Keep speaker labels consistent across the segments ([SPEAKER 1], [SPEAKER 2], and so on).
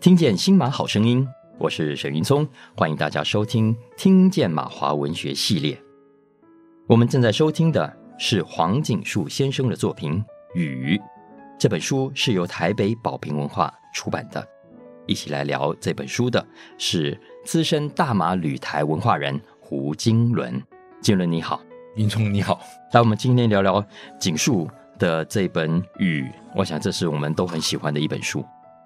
[SPEAKER 1] 听见新马好声音，我是沈云聪，欢迎大家收听《听见马华文学系列》。我们正在收听的是黄锦树先生的作品《雨》，这本书是由台北宝瓶文化出版的。一起来聊这本书的是资深大马旅台文化人胡金伦。金伦你好，
[SPEAKER 2] 云聪你好。
[SPEAKER 1] 来，我们今天聊聊锦树的这本《雨》，我想这是我们都很喜欢的一本书。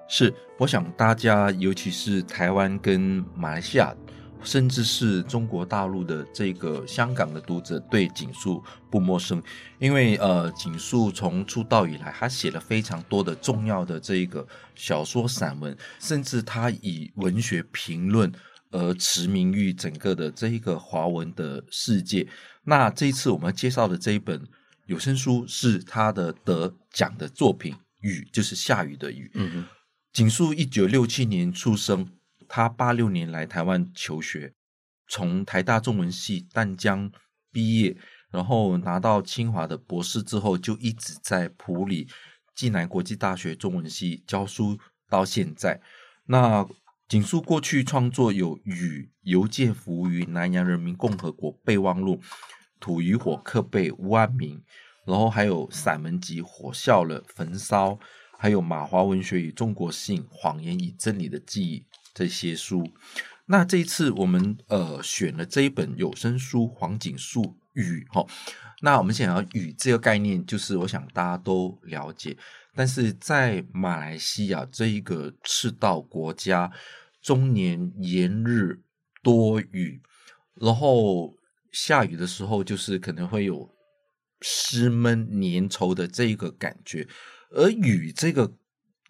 [SPEAKER 2] 是，我想大家，尤其是台湾跟马来西亚，甚至是中国大陆的这个香港的读者，对锦树不陌生，因为呃，锦树从出道以来，他写了非常多的重要的这个小说、散文，甚至他以文学评论而驰名于整个的这一个华文的世界。那这一次我们介绍的这一本有声书，是他的得奖的作品《雨》，就是下雨的雨。嗯哼哼。锦树一九六七年出生，他八六年来台湾求学，从台大中文系淡江毕业，然后拿到清华的博士之后，就一直在普里暨南国际大学中文系教书到现在。那锦树过去创作有《雨》《邮件服务于南洋人民共和国备忘录》《土与火克备万民》，然后还有散文集《火笑了焚烧》。还有马华文学与中国性、谎言与真理的记忆这些书。那这一次我们呃选了这一本有声书《黄锦树雨》哈。那我们想要“雨”这个概念，就是我想大家都了解。但是在马来西亚这一个赤道国家，终年炎日多雨，然后下雨的时候，就是可能会有湿闷粘稠的这一个感觉。而雨这个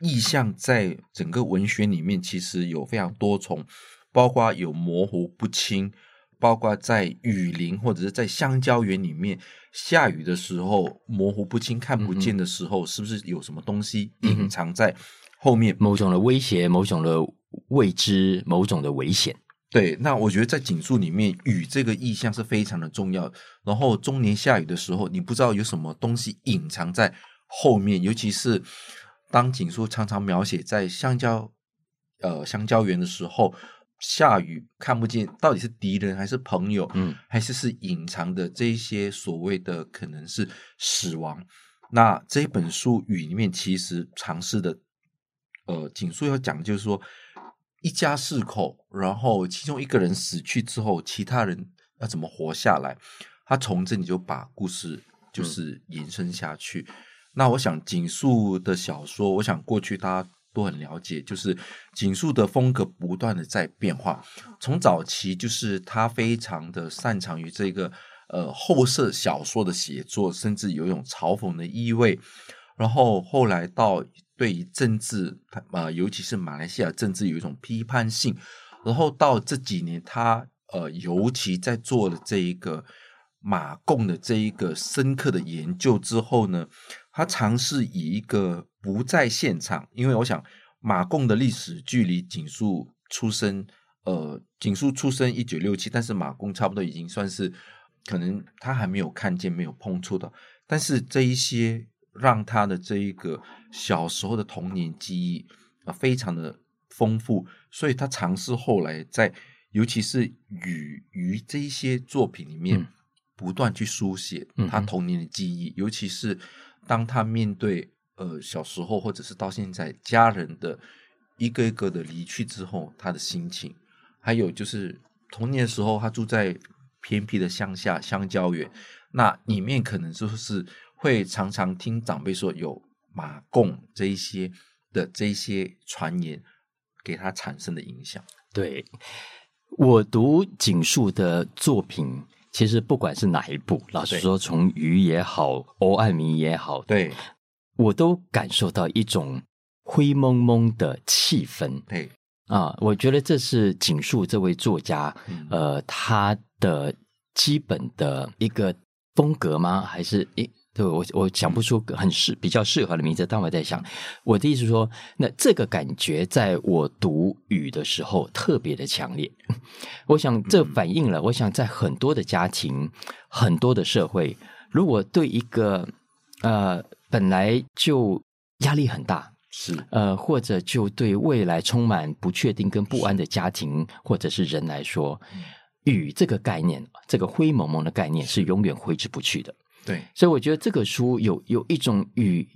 [SPEAKER 2] 意象，在整个文学里面，其实有非常多重，包括有模糊不清，包括在雨林或者是在香蕉园里面下雨的时候，模糊不清看不见的时候，嗯、是不是有什么东西隐藏在后面？
[SPEAKER 1] 某种的威胁，某种的未知，某种的危险。
[SPEAKER 2] 对，那我觉得在锦树里面，雨这个意象是非常的重要。然后中年下雨的时候，你不知道有什么东西隐藏在。后面，尤其是当锦树常常描写在香蕉，呃，香蕉园的时候，下雨看不见，到底是敌人还是朋友，嗯，还是是隐藏的这一些所谓的可能是死亡。那这一本书《雨》里面其实尝试的，呃，锦树要讲就是说，一家四口，然后其中一个人死去之后，其他人要怎么活下来？他从这里就把故事就是延伸下去。嗯那我想锦树的小说，我想过去大家都很了解，就是锦树的风格不断的在变化。从早期就是他非常的擅长于这个呃后设小说的写作，甚至有一种嘲讽的意味。然后后来到对于政治，呃尤其是马来西亚政治有一种批判性。然后到这几年他呃尤其在做了这一个马共的这一个深刻的研究之后呢。他尝试以一个不在现场，因为我想马贡的历史距离锦树出生，呃，锦树出生一九六七，但是马贡差不多已经算是可能他还没有看见、没有碰触的，但是这一些让他的这一个小时候的童年记忆啊、呃，非常的丰富，所以他尝试后来在尤其是与于这一些作品里面不断去书写他童年的记忆，嗯、尤其是。当他面对呃小时候或者是到现在家人的一个一个的离去之后，他的心情，还有就是童年的时候他住在偏僻的乡下香蕉园，那里面可能就是会常常听长辈说有马共这一些的这一些传言给他产生的影响。
[SPEAKER 1] 对，我读锦树的作品。其实不管是哪一部，老实说，从鱼也好，欧爱民也好，
[SPEAKER 2] 对，
[SPEAKER 1] 我都感受到一种灰蒙蒙的气氛。
[SPEAKER 2] 对
[SPEAKER 1] 啊，我觉得这是景树这位作家，嗯、呃，他的基本的一个风格吗？还是一？对，我我想不出很适比较适合的名字，但我在想，我的意思是说，那这个感觉在我读雨的时候特别的强烈。我想这反映了，我想在很多的家庭、很多的社会，如果对一个呃本来就压力很大，
[SPEAKER 2] 是
[SPEAKER 1] 呃，或者就对未来充满不确定跟不安的家庭或者是人来说，雨这个概念，这个灰蒙蒙的概念是永远挥之不去的。
[SPEAKER 2] 对，
[SPEAKER 1] 所以我觉得这个书有有一种雨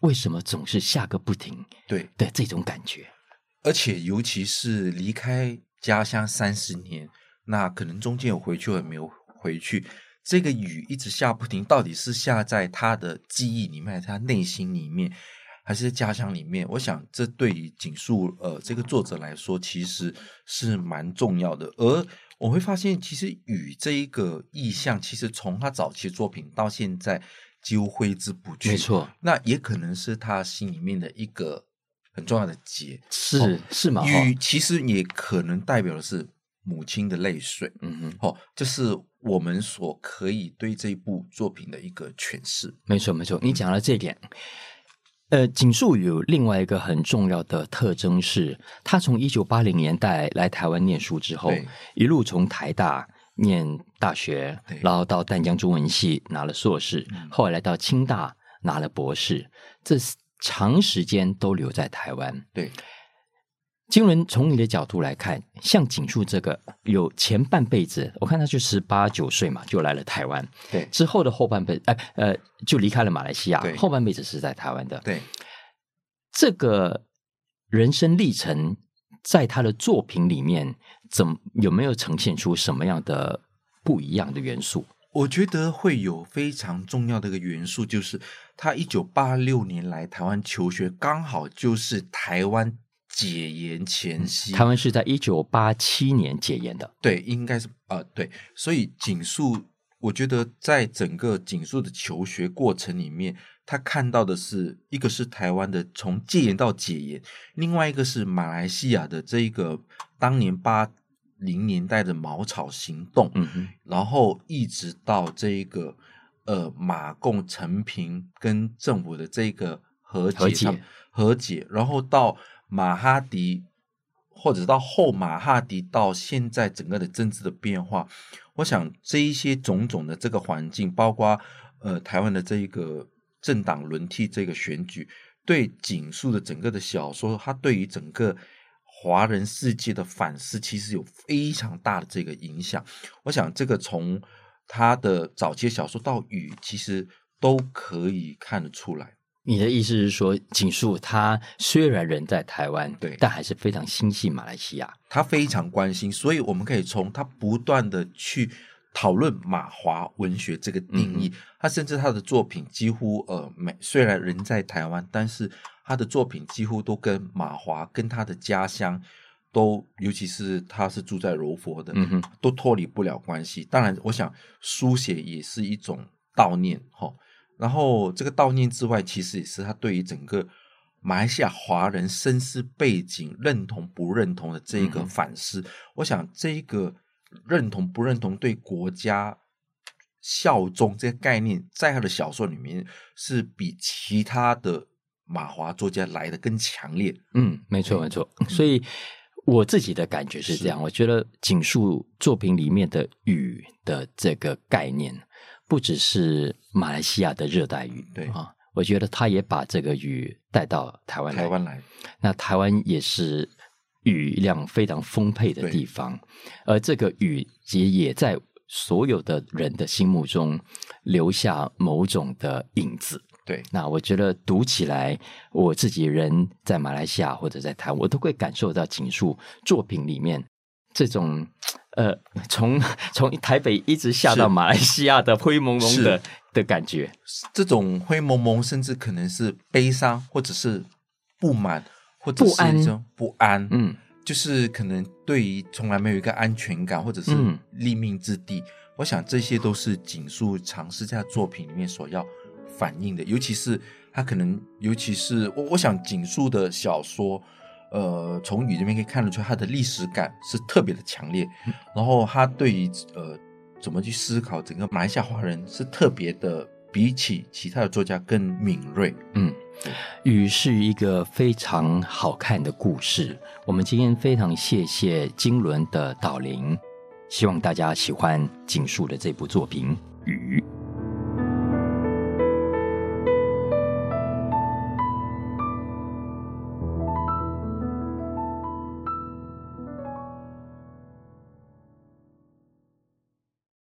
[SPEAKER 1] 为什么总是下个不停，
[SPEAKER 2] 对
[SPEAKER 1] 的这种感觉。
[SPEAKER 2] 而且尤其是离开家乡三十年，那可能中间有回去，有没有回去。这个雨一直下不停，到底是下在他的记忆里面，还是他内心里面，还是在家乡里面？我想，这对于井树呃这个作者来说，其实是蛮重要的。而我会发现，其实雨这一个意象，其实从他早期作品到现在几乎挥之不去。
[SPEAKER 1] 没错，
[SPEAKER 2] 那也可能是他心里面的一个很重要的结。
[SPEAKER 1] 是、哦、是吗？
[SPEAKER 2] 雨其实也可能代表的是母亲的泪水。
[SPEAKER 1] 嗯哼，
[SPEAKER 2] 哦，就是。我们所可以对这部作品的一个诠释，
[SPEAKER 1] 没错没错，你讲了这一点。呃，锦树有另外一个很重要的特征是，他从一九八零年代来台湾念书之后，一路从台大念大学，然后到淡江中文系拿了硕士，后来来到清大拿了博士，这长时间都留在台湾。
[SPEAKER 2] 对。
[SPEAKER 1] 金伦，从你的角度来看，像景树这个有前半辈子，我看他就十八九岁嘛，就来了台湾。
[SPEAKER 2] 对，
[SPEAKER 1] 之后的后半辈子，哎呃，就离开了马来西亚。
[SPEAKER 2] 对，
[SPEAKER 1] 后半辈子是在台湾的。
[SPEAKER 2] 对，
[SPEAKER 1] 这个人生历程，在他的作品里面，怎有没有呈现出什么样的不一样的元素？
[SPEAKER 2] 我觉得会有非常重要的一个元素，就是他一九八六年来台湾求学，刚好就是台湾。解严前夕，
[SPEAKER 1] 台湾是在一九八七年解严的。
[SPEAKER 2] 对，应该是啊、呃，对。所以井树，我觉得在整个井树的求学过程里面，他看到的是一个是台湾的从戒严到解严，另外一个是马来西亚的这一个当年八零年代的茅草行动，
[SPEAKER 1] 嗯哼，
[SPEAKER 2] 然后一直到这一个呃马共陈平跟政府的这个和解，和解，和解，然后到。马哈迪，或者到后马哈迪到现在整个的政治的变化，我想这一些种种的这个环境，包括呃台湾的这一个政党轮替这个选举，对井树的整个的小说，它对于整个华人世界的反思，其实有非常大的这个影响。我想这个从他的早期小说到雨，其实都可以看得出来。
[SPEAKER 1] 你的意思是说，景树他虽然人在台湾，
[SPEAKER 2] 对，
[SPEAKER 1] 但还是非常心系马来西亚，
[SPEAKER 2] 他非常关心，所以我们可以从他不断的去讨论马华文学这个定义。嗯、他甚至他的作品几乎呃，没虽然人在台湾，但是他的作品几乎都跟马华跟他的家乡都，尤其是他是住在柔佛的，
[SPEAKER 1] 嗯哼，
[SPEAKER 2] 都脱离不了关系。当然，我想书写也是一种悼念，哈。然后，这个悼念之外，其实也是他对于整个马来西亚华人身世背景认同不认同的这一个反思。嗯、我想，这一个认同不认同对国家效忠这个概念，在他的小说里面是比其他的马华作家来的更强烈。
[SPEAKER 1] 嗯，没错，没错。所以我自己的感觉是这样，我觉得井树作品里面的雨的这个概念。不只是马来西亚的热带雨，
[SPEAKER 2] 对
[SPEAKER 1] 啊，我觉得他也把这个雨带到台湾来。
[SPEAKER 2] 台湾来，
[SPEAKER 1] 那台湾也是雨量非常丰沛的地方，而这个雨也也在所有的人的心目中留下某种的影子。
[SPEAKER 2] 对，
[SPEAKER 1] 那我觉得读起来，我自己人在马来西亚或者在台湾，我都会感受到井树作品里面这种。呃，从从台北一直下到马来西亚的灰蒙蒙的的感觉，
[SPEAKER 2] 这种灰蒙蒙，甚至可能是悲伤，或者是不满，或者是一种不安。
[SPEAKER 1] 嗯，
[SPEAKER 2] 就是可能对于从来没有一个安全感，或者是立命之地。嗯、我想这些都是井树尝试在作品里面所要反映的，尤其是他可能，尤其是我，我想井树的小说。呃，从雨这边可以看得出，他的历史感是特别的强烈。嗯、然后他对于呃怎么去思考整个马来西亚华人是特别的，比起其他的作家更敏锐。
[SPEAKER 1] 嗯，雨是一个非常好看的故事。我们今天非常谢谢金轮的导聆，希望大家喜欢井树的这部作品《雨》。